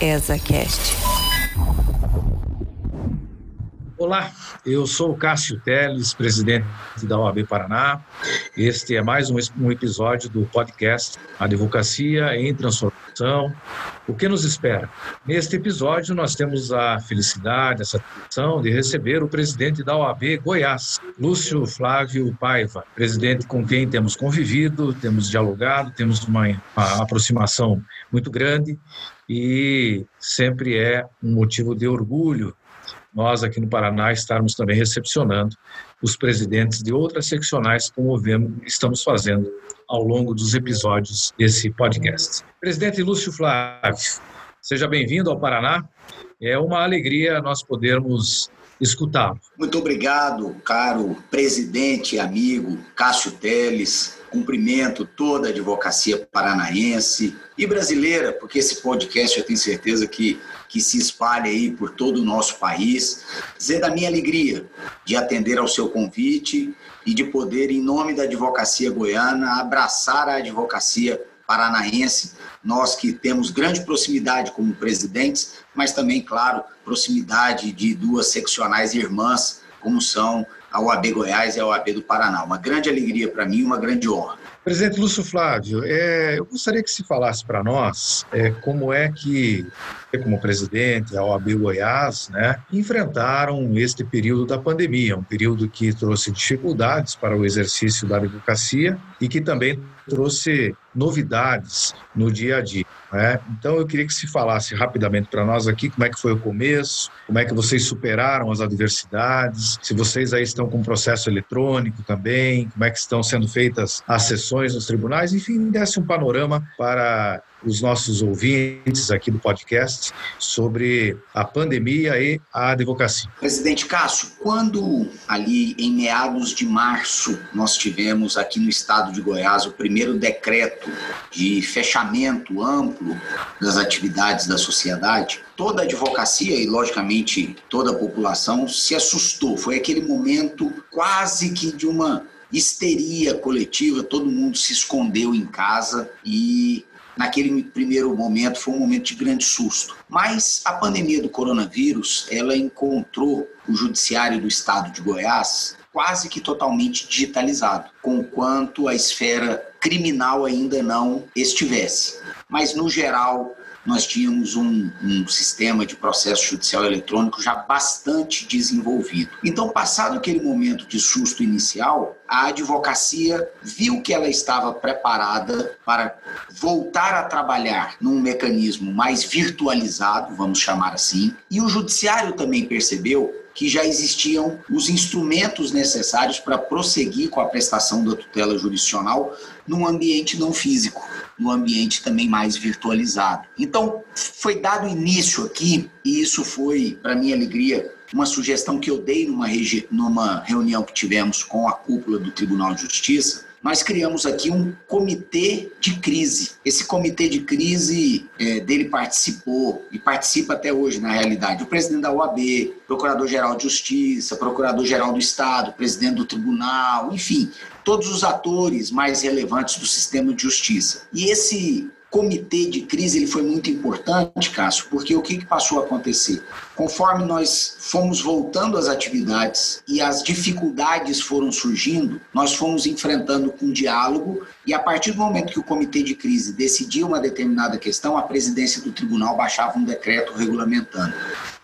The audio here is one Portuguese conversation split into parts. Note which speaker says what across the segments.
Speaker 1: ESACast.
Speaker 2: Olá, eu sou o Cássio Teles, presidente da OAB Paraná. Este é mais um, um episódio do podcast Advocacia em Transformação. O que nos espera? Neste episódio, nós temos a felicidade, a satisfação de receber o presidente da OAB Goiás, Lúcio Flávio Paiva, presidente com quem temos convivido, temos dialogado, temos uma, uma aproximação muito grande e sempre é um motivo de orgulho nós aqui no Paraná estarmos também recepcionando os presidentes de outras seccionais, como vemos, estamos fazendo ao longo dos episódios desse podcast. Presidente Lúcio Flávio, seja bem-vindo ao Paraná. É uma alegria nós podermos escutá-lo.
Speaker 3: Muito obrigado, caro presidente e amigo Cássio Teles. Cumprimento toda a advocacia paranaense e brasileira, porque esse podcast eu tenho certeza que que se espalhe aí por todo o nosso país. Dizer da minha alegria de atender ao seu convite e de poder, em nome da advocacia goiana, abraçar a advocacia paranaense, nós que temos grande proximidade como presidentes, mas também, claro, proximidade de duas seccionais irmãs, como são a OAB Goiás e a OAB do Paraná. Uma grande alegria para mim, uma grande honra.
Speaker 2: Presidente Lúcio Flávio, é, eu gostaria que se falasse para nós é, como é que, como presidente, a OAB Goiás, né, enfrentaram este período da pandemia, um período que trouxe dificuldades para o exercício da advocacia e que também trouxe novidades no dia a dia. Né? Então eu queria que se falasse rapidamente para nós aqui como é que foi o começo, como é que vocês superaram as adversidades, se vocês aí estão com processo eletrônico também, como é que estão sendo feitas as sessões nos tribunais, enfim, desse um panorama para os nossos ouvintes aqui do podcast sobre a pandemia e a advocacia.
Speaker 3: Presidente Cássio, quando ali em meados de março nós tivemos aqui no estado de Goiás o primeiro decreto de fechamento amplo das atividades da sociedade, toda a advocacia e, logicamente, toda a população se assustou. Foi aquele momento quase que de uma histeria coletiva, todo mundo se escondeu em casa e naquele primeiro momento foi um momento de grande susto. Mas a pandemia do coronavírus, ela encontrou o judiciário do estado de Goiás quase que totalmente digitalizado, com quanto a esfera criminal ainda não estivesse. Mas no geral, nós tínhamos um, um, sistema de processo judicial eletrônico já bastante desenvolvido. Então, passado aquele momento de susto inicial, a advocacia viu que ela estava preparada para voltar a trabalhar num mecanismo mais virtualizado, vamos chamar assim, e o judiciário também percebeu que já existiam os instrumentos necessários para prosseguir com a prestação da tutela jurisdicional num ambiente não físico, num ambiente também mais virtualizado. Então, foi dado início aqui, e isso foi, para minha alegria, uma sugestão que eu dei numa, numa reunião que tivemos com a cúpula do Tribunal de Justiça, nós criamos aqui um comitê de crise. Esse comitê de crise é, dele participou e participa até hoje, na realidade, o presidente da OAB, procurador-geral de Justiça, procurador-geral do Estado, presidente do tribunal, enfim, todos os atores mais relevantes do sistema de justiça. E esse comitê de crise ele foi muito importante, Cássio, porque o que, passou a acontecer? Conforme nós fomos voltando às atividades e as dificuldades foram surgindo, nós fomos enfrentando com diálogo e a partir do momento que o comitê de crise decidia uma determinada questão, a presidência do tribunal baixava um decreto regulamentando.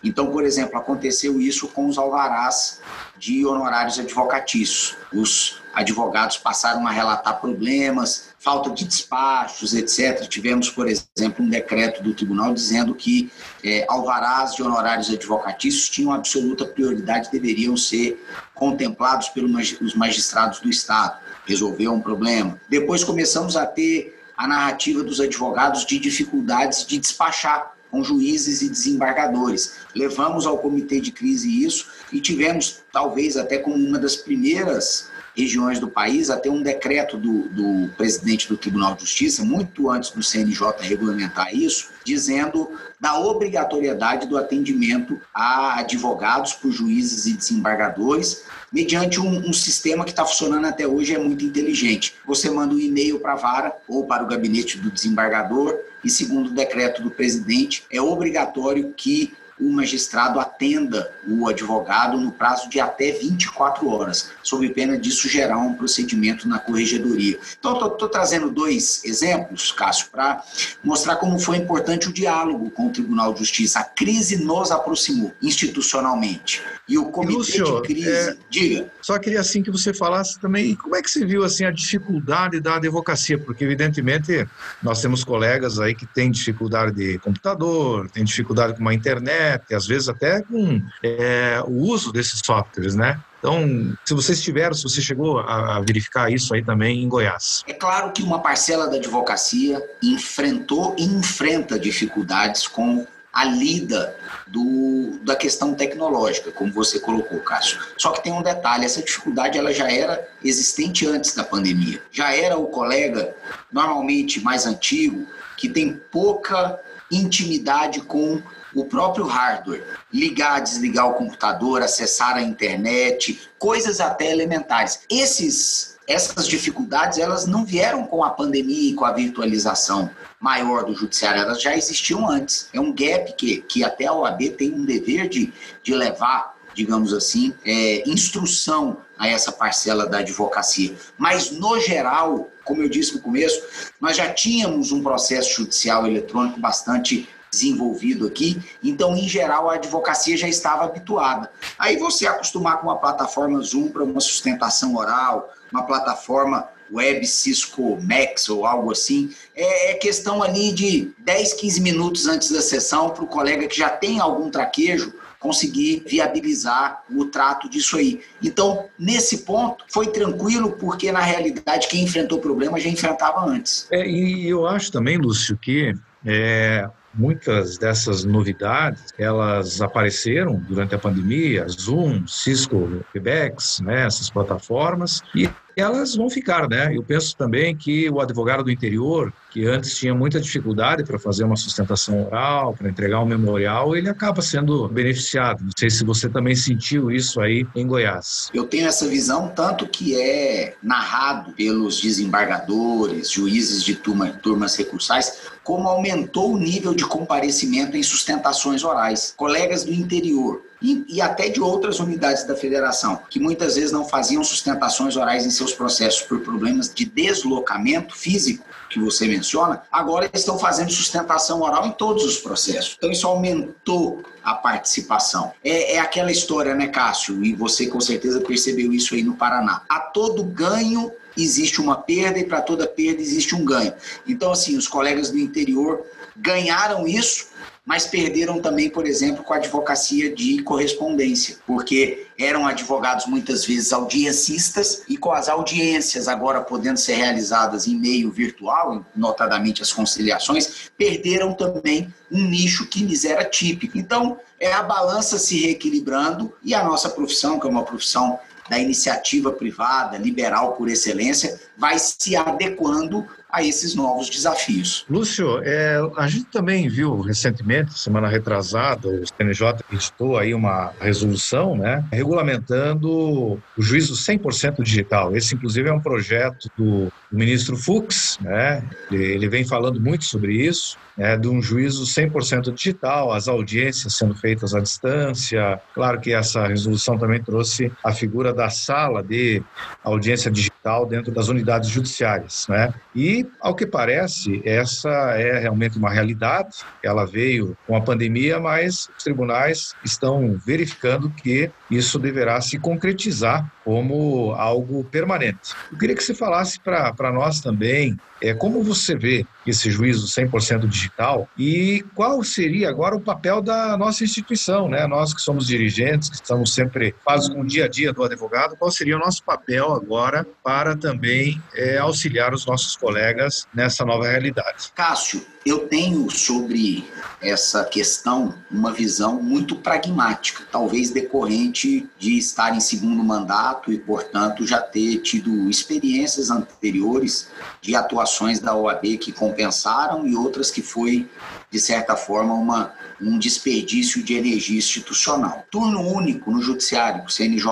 Speaker 3: Então, por exemplo, aconteceu isso com os alvarás de honorários advocatícios. Os advogados passaram a relatar problemas, falta de despachos, etc. Tivemos, por exemplo, um decreto do tribunal dizendo que é, alvarás de honorários advocatícios tinham absoluta prioridade, deveriam ser contemplados pelos magistrados do Estado. Resolveu um problema. Depois começamos a ter a narrativa dos advogados de dificuldades de despachar com juízes e desembargadores. Levamos ao comitê de crise isso e tivemos, talvez até como uma das primeiras regiões do país a ter um decreto do, do presidente do Tribunal de Justiça, muito antes do CNJ regulamentar isso, dizendo da obrigatoriedade do atendimento a advogados por juízes e desembargadores, mediante um, um sistema que está funcionando até hoje é muito inteligente. Você manda um e-mail para a vara ou para o gabinete do desembargador e, segundo o decreto do presidente, é obrigatório que o magistrado atenda o advogado no prazo de até 24 horas, sob pena disso gerar um procedimento na corregedoria. Então, estou trazendo dois exemplos, Cássio, para mostrar como foi importante o diálogo com o Tribunal de Justiça. A crise nos aproximou institucionalmente. E o comitê Lúcio, de crise, é, diga.
Speaker 2: Só queria assim que você falasse também como é que você viu assim a dificuldade da advocacia, porque evidentemente nós temos colegas aí que têm dificuldade de computador, têm dificuldade com a internet, às vezes até com é, o uso desses softwares, né? Então, se vocês tiveram, se você chegou a verificar isso aí também em Goiás.
Speaker 3: É claro que uma parcela da advocacia enfrentou e enfrenta dificuldades com a lida do, da questão tecnológica, como você colocou, Cássio. Só que tem um detalhe, essa dificuldade ela já era existente antes da pandemia. Já era o colega, normalmente mais antigo, que tem pouca intimidade com o próprio hardware, ligar, desligar o computador, acessar a internet, coisas até elementares. Esses essas dificuldades elas não vieram com a pandemia e com a virtualização maior do judiciário, elas já existiam antes. É um gap que, que até a OAB tem um dever de, de levar, digamos assim, é, instrução a essa parcela da advocacia. Mas, no geral, como eu disse no começo, nós já tínhamos um processo judicial eletrônico bastante desenvolvido aqui, então, em geral, a advocacia já estava habituada. Aí você acostumar com uma plataforma Zoom para uma sustentação oral, uma plataforma web Cisco Max ou algo assim, é, é questão ali de 10, 15 minutos antes da sessão para o colega que já tem algum traquejo conseguir viabilizar o trato disso aí. Então, nesse ponto, foi tranquilo, porque na realidade quem enfrentou o problema já enfrentava antes.
Speaker 2: É, e eu acho também, Lúcio, que é, muitas dessas novidades elas apareceram durante a pandemia, Zoom, Cisco, Webex, né, essas plataformas, e elas vão ficar, né? Eu penso também que o advogado do interior, que antes tinha muita dificuldade para fazer uma sustentação oral, para entregar um memorial, ele acaba sendo beneficiado. Não sei se você também sentiu isso aí em Goiás.
Speaker 3: Eu tenho essa visão, tanto que é narrado pelos desembargadores, juízes de turma, turmas recursais, como aumentou o nível de comparecimento em sustentações orais. Colegas do interior e, e, até de outras unidades da federação, que muitas vezes não faziam sustentações orais em seus processos por problemas de deslocamento físico, que você menciona, agora estão fazendo sustentação oral em todos os processos. Então, isso aumentou a participação. É, é aquela história, né, Cássio? E você com certeza percebeu isso aí no Paraná. A todo ganho existe uma perda e para toda perda existe um ganho. Então, assim, os colegas do interior ganharam isso mas perderam também, por exemplo, com a advocacia de correspondência, porque eram advogados muitas vezes audiencistas e com as audiências agora podendo ser realizadas em meio virtual, notadamente as conciliações, perderam também um nicho que lhes era típico. Então, é a balança se reequilibrando e a nossa profissão, que é uma profissão da iniciativa privada, liberal por excelência, vai se adequando a esses novos desafios.
Speaker 2: Lúcio, é, a gente também viu recentemente, semana retrasada, o CNJ editou aí uma resolução, né, regulamentando o juízo 100% digital. Esse, inclusive, é um projeto do, do ministro Fux, né, ele, ele vem falando muito sobre isso é, de um juízo 100% digital, as audiências sendo feitas à distância. Claro que essa resolução também trouxe a figura da sala de audiência digital dentro das unidades judiciárias. Né? E, ao que parece, essa é realmente uma realidade. Ela veio com a pandemia, mas os tribunais estão verificando que isso deverá se concretizar como algo permanente. Eu queria que você falasse para nós também é, como você vê esse juízo 100% digital e qual seria agora o papel da nossa instituição, né? Nós que somos dirigentes, que estamos sempre quase com o dia a dia do advogado, qual seria o nosso papel agora para também é, auxiliar os nossos colegas nessa nova realidade.
Speaker 3: Cássio, eu tenho sobre essa questão uma visão muito pragmática, talvez decorrente de estar em segundo mandato e, portanto, já ter tido experiências anteriores de atuações da OAB que compensaram e outras que foi, de certa forma, uma, um desperdício de energia institucional. Turno único no Judiciário, que o CNJ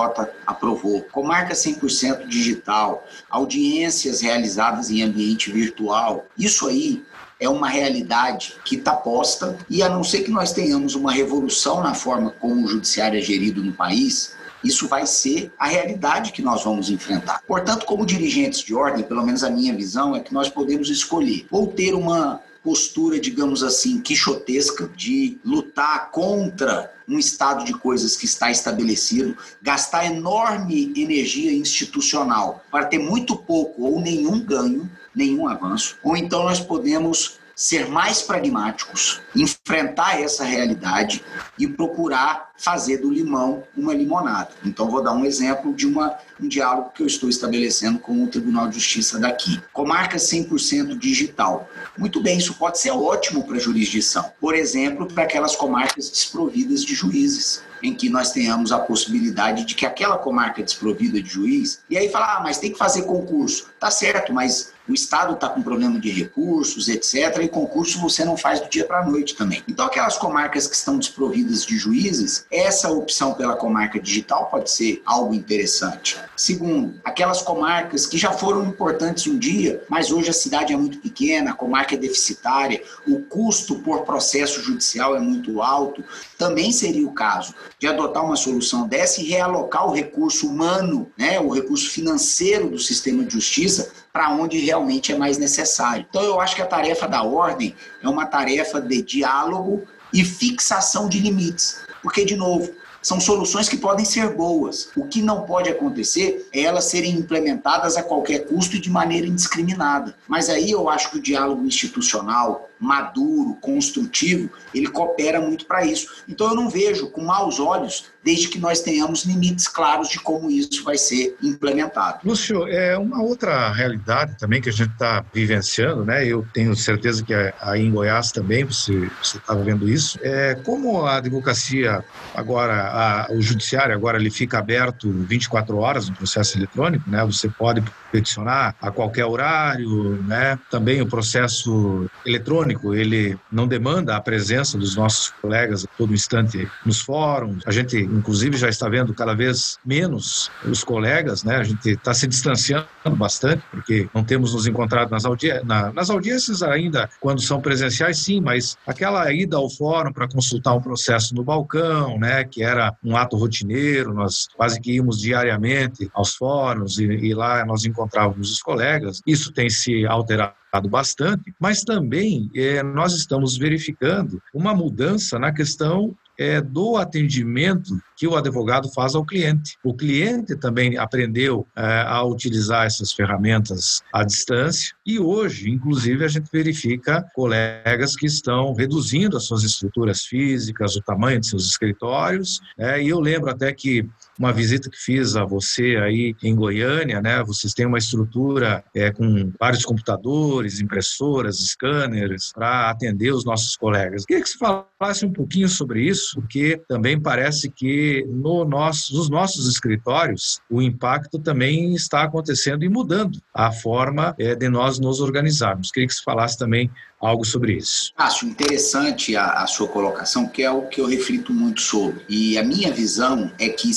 Speaker 3: aprovou, comarca 100% digital, audiências realizadas em ambiente virtual. Isso aí é uma realidade que está posta e a não ser que nós tenhamos uma revolução na forma como o judiciário é gerido no país, isso vai ser a realidade que nós vamos enfrentar. Portanto, como dirigentes de ordem, pelo menos a minha visão é que nós podemos escolher ou ter uma postura, digamos assim, quixotesca de lutar contra um estado de coisas que está estabelecido, gastar enorme energia institucional para ter muito pouco ou nenhum ganho, nenhum avanço, ou então nós podemos ser mais pragmáticos, enfrentar essa realidade e procurar fazer do limão uma limonada. Então, vou dar um exemplo de uma, um diálogo que eu estou estabelecendo com o Tribunal de Justiça daqui. Comarca 100% digital. Muito bem, isso pode ser ótimo para a jurisdição. Por exemplo, para aquelas comarcas desprovidas de juízes em que nós tenhamos a possibilidade de que aquela comarca desprovida de juiz, e aí falar, ah, mas tem que fazer concurso. Tá certo, mas o Estado está com problema de recursos, etc., e concurso você não faz do dia para a noite também. Então, aquelas comarcas que estão desprovidas de juízes, essa opção pela comarca digital pode ser algo interessante. Segundo, aquelas comarcas que já foram importantes um dia, mas hoje a cidade é muito pequena, a comarca é deficitária, o custo por processo judicial é muito alto, também seria o caso de adotar uma solução dessa e realocar o recurso humano, né, o recurso financeiro do sistema de justiça para onde realmente é mais necessário. Então, eu acho que a tarefa da ordem é uma tarefa de diálogo e fixação de limites. Porque, de novo, são soluções que podem ser boas. O que não pode acontecer é elas serem implementadas a qualquer custo e de maneira indiscriminada. Mas aí eu acho que o diálogo institucional, maduro, construtivo, ele coopera muito para isso. Então eu não vejo com maus olhos, desde que nós tenhamos limites claros de como isso vai ser implementado.
Speaker 2: Lúcio, é uma outra realidade também que a gente está vivenciando, né? Eu tenho certeza que aí em Goiás também você estava vendo isso. É como a advocacia agora, a, o judiciário agora ele fica aberto 24 horas no processo eletrônico, né? Você pode peticionar a qualquer horário, né? Também o processo eletrônico, ele não demanda a presença dos nossos colegas a todo instante nos fóruns. A gente, inclusive, já está vendo cada vez menos os colegas, né? A gente está se distanciando bastante, porque não temos nos encontrado nas, audi na, nas audiências ainda, quando são presenciais, sim, mas aquela ida ao fórum para consultar um processo no balcão, né? Que era um ato rotineiro, nós quase que íamos diariamente aos fóruns e, e lá nós encontrávamos os colegas. Isso tem se alterado bastante, mas também é, nós estamos verificando uma mudança na questão é, do atendimento que o advogado faz ao cliente. O cliente também aprendeu é, a utilizar essas ferramentas à distância e hoje, inclusive, a gente verifica colegas que estão reduzindo as suas estruturas físicas, o tamanho de seus escritórios. É, e eu lembro até que uma visita que fiz a você aí em Goiânia, né? Vocês têm uma estrutura é, com vários computadores, impressoras, scanners para atender os nossos colegas. Queria que você falasse um pouquinho sobre isso, porque também parece que no nosso, nos nossos escritórios o impacto também está acontecendo e mudando a forma é, de nós nos organizarmos. Queria que você falasse também algo sobre isso.
Speaker 3: Acho interessante a, a, sua colocação, que é o que eu reflito muito sobre. E a minha visão é que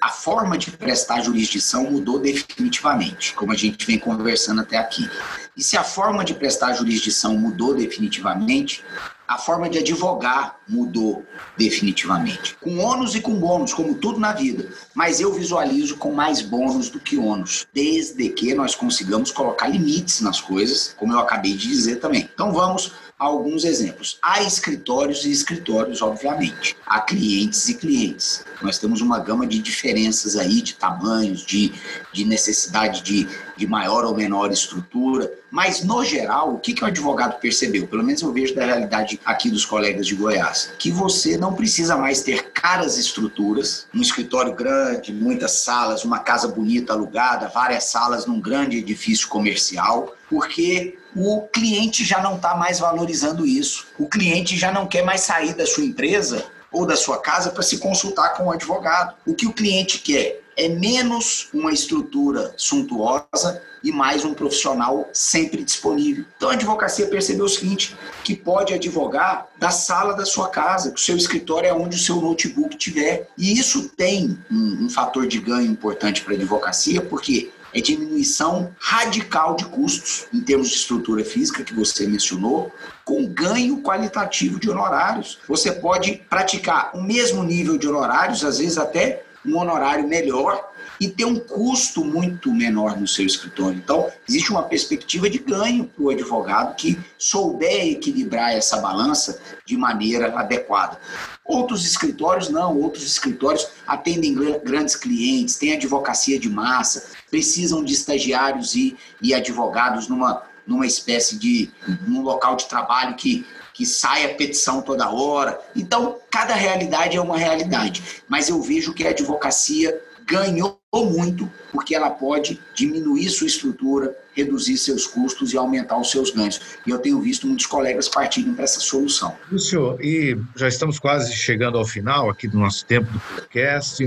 Speaker 3: a forma de prestar jurisdição mudou definitivamente, como a gente vem conversando até aqui. E se a forma de prestar jurisdição mudou definitivamente, a forma de advogar mudou definitivamente. Com ônus e com bônus, como tudo na vida. Mas eu visualizo com mais bônus do que ônus, desde que nós consigamos colocar limites nas coisas, como eu acabei de dizer também. Então vamos alguns exemplos. Há escritórios e escritórios, obviamente. Há clientes e clientes. Nós temos uma gama de diferenças aí, de tamanhos, de, de necessidade de, de maior ou menor estrutura. Mas, no geral, o que, que o advogado percebeu? Pelo menos eu vejo da realidade aqui dos colegas de Goiás. Que você não precisa mais ter caras estruturas, um escritório grande, muitas salas, uma casa bonita alugada, várias salas num grande edifício comercial porque o cliente já não está mais valorizando isso. O cliente já não quer mais sair da sua empresa ou da sua casa para se consultar com um advogado. O que o cliente quer é menos uma estrutura suntuosa e mais um profissional sempre disponível. Então a advocacia percebeu o seguinte, que pode advogar da sala da sua casa, que o seu escritório é onde o seu notebook tiver. E isso tem um, um fator de ganho importante para a advocacia, porque é diminuição radical de custos em termos de estrutura física que você mencionou, com ganho qualitativo de honorários. Você pode praticar o mesmo nível de honorários, às vezes até um honorário melhor e ter um custo muito menor no seu escritório. Então, existe uma perspectiva de ganho para o advogado que souber equilibrar essa balança de maneira adequada. Outros escritórios não, outros escritórios atendem grandes clientes, têm advocacia de massa, precisam de estagiários e, e advogados numa, numa espécie de um local de trabalho que que sai a petição toda hora. Então, cada realidade é uma realidade. Mas eu vejo que a advocacia ganhou muito, porque ela pode diminuir sua estrutura, reduzir seus custos e aumentar os seus ganhos. E eu tenho visto muitos colegas partirem para essa solução.
Speaker 2: Lúcio, e já estamos quase chegando ao final aqui do nosso tempo do podcast,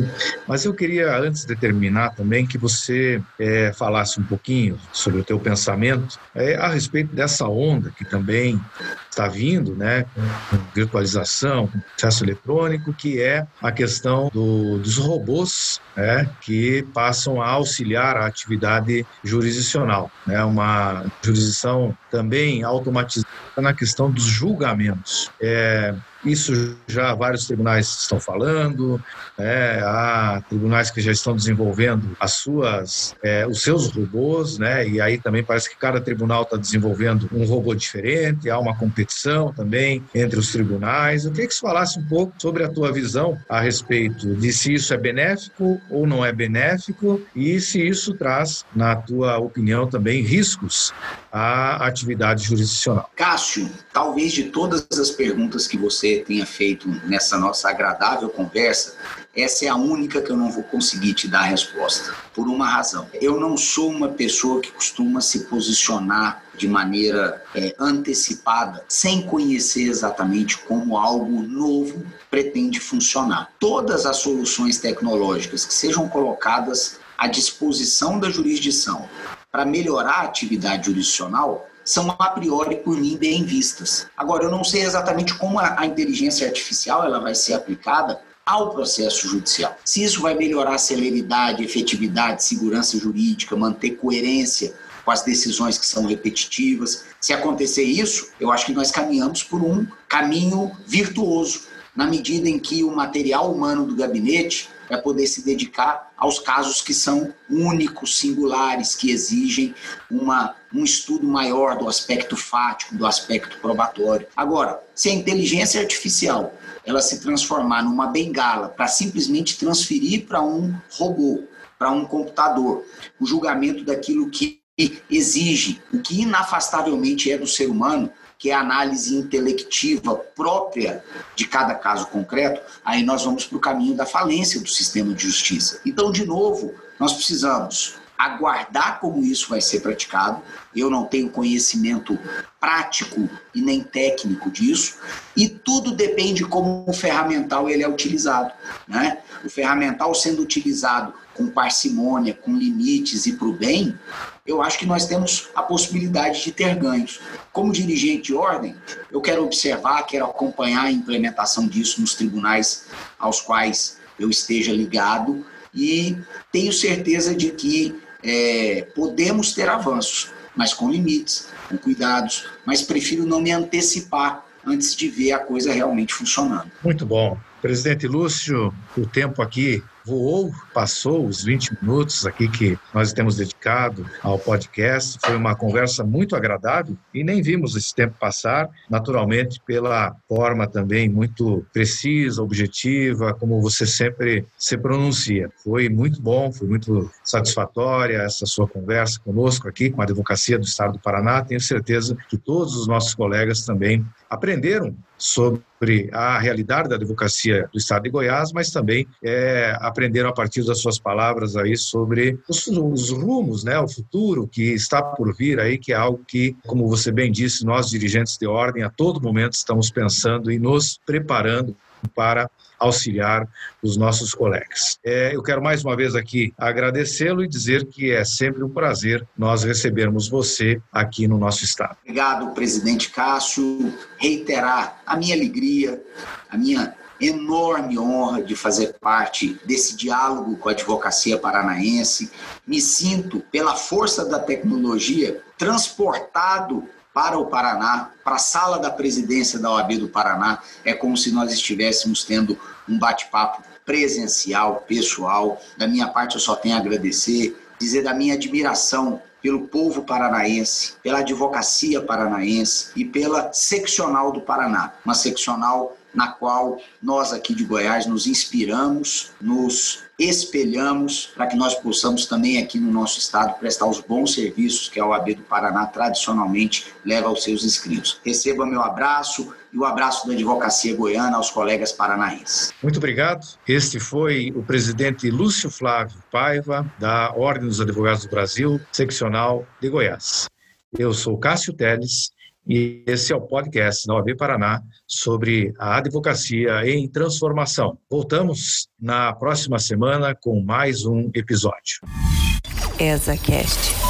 Speaker 2: mas eu queria, antes de terminar também, que você é, falasse um pouquinho sobre o teu pensamento é, a respeito dessa onda que também está vindo, né, com virtualização, com processo eletrônico, que é a questão do, dos robôs, né, que passam a auxiliar a atividade jurisdicional, né, uma jurisdição também automatizada na questão dos julgamentos. É, isso já vários tribunais estão falando, né? há tribunais que já estão desenvolvendo as suas, é, os seus robôs, né? e aí também parece que cada tribunal está desenvolvendo um robô diferente, há uma competição também entre os tribunais. Eu queria que você falasse um pouco sobre a tua visão a respeito de se isso é benéfico ou não é benéfico e se isso traz, na tua opinião, também riscos à atividade jurisdicional.
Speaker 3: Cássio, talvez de todas as perguntas que você tenha feito nessa nossa agradável conversa, essa é a única que eu não vou conseguir te dar resposta, por uma razão. Eu não sou uma pessoa que costuma se posicionar de maneira é, antecipada, sem conhecer exatamente como algo novo pretende funcionar. Todas as soluções tecnológicas que sejam colocadas à disposição da jurisdição para melhorar a atividade jurisdicional são a priori por mim bem vistas. Agora, eu não sei exatamente como a, inteligência artificial ela vai ser aplicada ao processo judicial. Se isso vai melhorar a celeridade, efetividade, segurança jurídica, manter coerência com as decisões que são repetitivas. Se acontecer isso, eu acho que nós caminhamos por um caminho virtuoso, na medida em que o material humano do gabinete vai poder se dedicar aos casos que são únicos, singulares, que exigem uma, um estudo maior do aspecto fático, do aspecto probatório. Agora, se a inteligência artificial ela se transformar numa bengala para simplesmente transferir para um robô, para um computador, o julgamento daquilo que exige, o que inafastavelmente é do ser humano, que é a análise intelectiva própria de cada caso concreto, aí nós vamos para o caminho da falência do sistema de justiça. Então, de novo, nós precisamos aguardar como isso vai ser praticado. Eu não tenho conhecimento prático e nem técnico disso, e tudo depende como o ferramental ele é utilizado, né? O ferramental sendo utilizado com parcimônia, com limites e para o bem, eu acho que nós temos a possibilidade de ter ganhos. Como dirigente de ordem, eu quero observar, quero acompanhar a implementação disso nos tribunais aos quais eu esteja ligado e tenho certeza de que é, podemos ter avanços, mas com limites, com cuidados, mas prefiro não me antecipar antes de ver a coisa realmente funcionando.
Speaker 2: Muito bom. Presidente Lúcio, o tempo aqui voou, passou os 20 minutos aqui que nós temos dedicado ao podcast. Foi uma conversa muito agradável e nem vimos esse tempo passar, naturalmente pela forma também muito precisa, objetiva, como você sempre se pronuncia. Foi muito bom, foi muito satisfatória essa sua conversa conosco aqui com a Advocacia do Estado do Paraná. Tenho certeza que todos os nossos colegas também aprenderam sobre a realidade da advocacia do Estado de Goiás, mas também é, aprenderam a partir das suas palavras aí sobre os, os, rumos, né, o futuro que está por vir aí, que é algo que, como você bem disse, nós dirigentes de ordem a todo momento estamos pensando e nos preparando para auxiliar os nossos colegas. É, eu quero mais uma vez aqui agradecê-lo e dizer que é sempre um prazer nós recebermos você aqui no nosso estado.
Speaker 3: Obrigado, presidente Cássio. Reiterar a minha alegria, a minha enorme honra de fazer parte desse diálogo com a advocacia paranaense. Me sinto, pela força da tecnologia, transportado para o Paraná, para a sala da presidência da OAB do Paraná. É como se nós estivéssemos tendo um bate-papo presencial, pessoal. Da minha parte, eu só tenho a agradecer, dizer da minha admiração pelo povo paranaense, pela advocacia paranaense e pela seccional do Paraná, uma seccional na qual nós aqui de Goiás nos inspiramos, nos espelhamos para que nós possamos também aqui no nosso estado prestar os bons serviços que a OAB do Paraná tradicionalmente leva aos seus inscritos. Receba meu abraço e o abraço da advocacia goiana aos colegas paranaenses.
Speaker 2: Muito obrigado. Este foi o presidente Lúcio Flávio Paiva, da Ordem dos Advogados do Brasil, seccional de Goiás. Eu sou Cássio Teles e esse é o podcast da OAB Paraná sobre a advocacia em transformação. Voltamos na próxima semana com mais um episódio. ESACast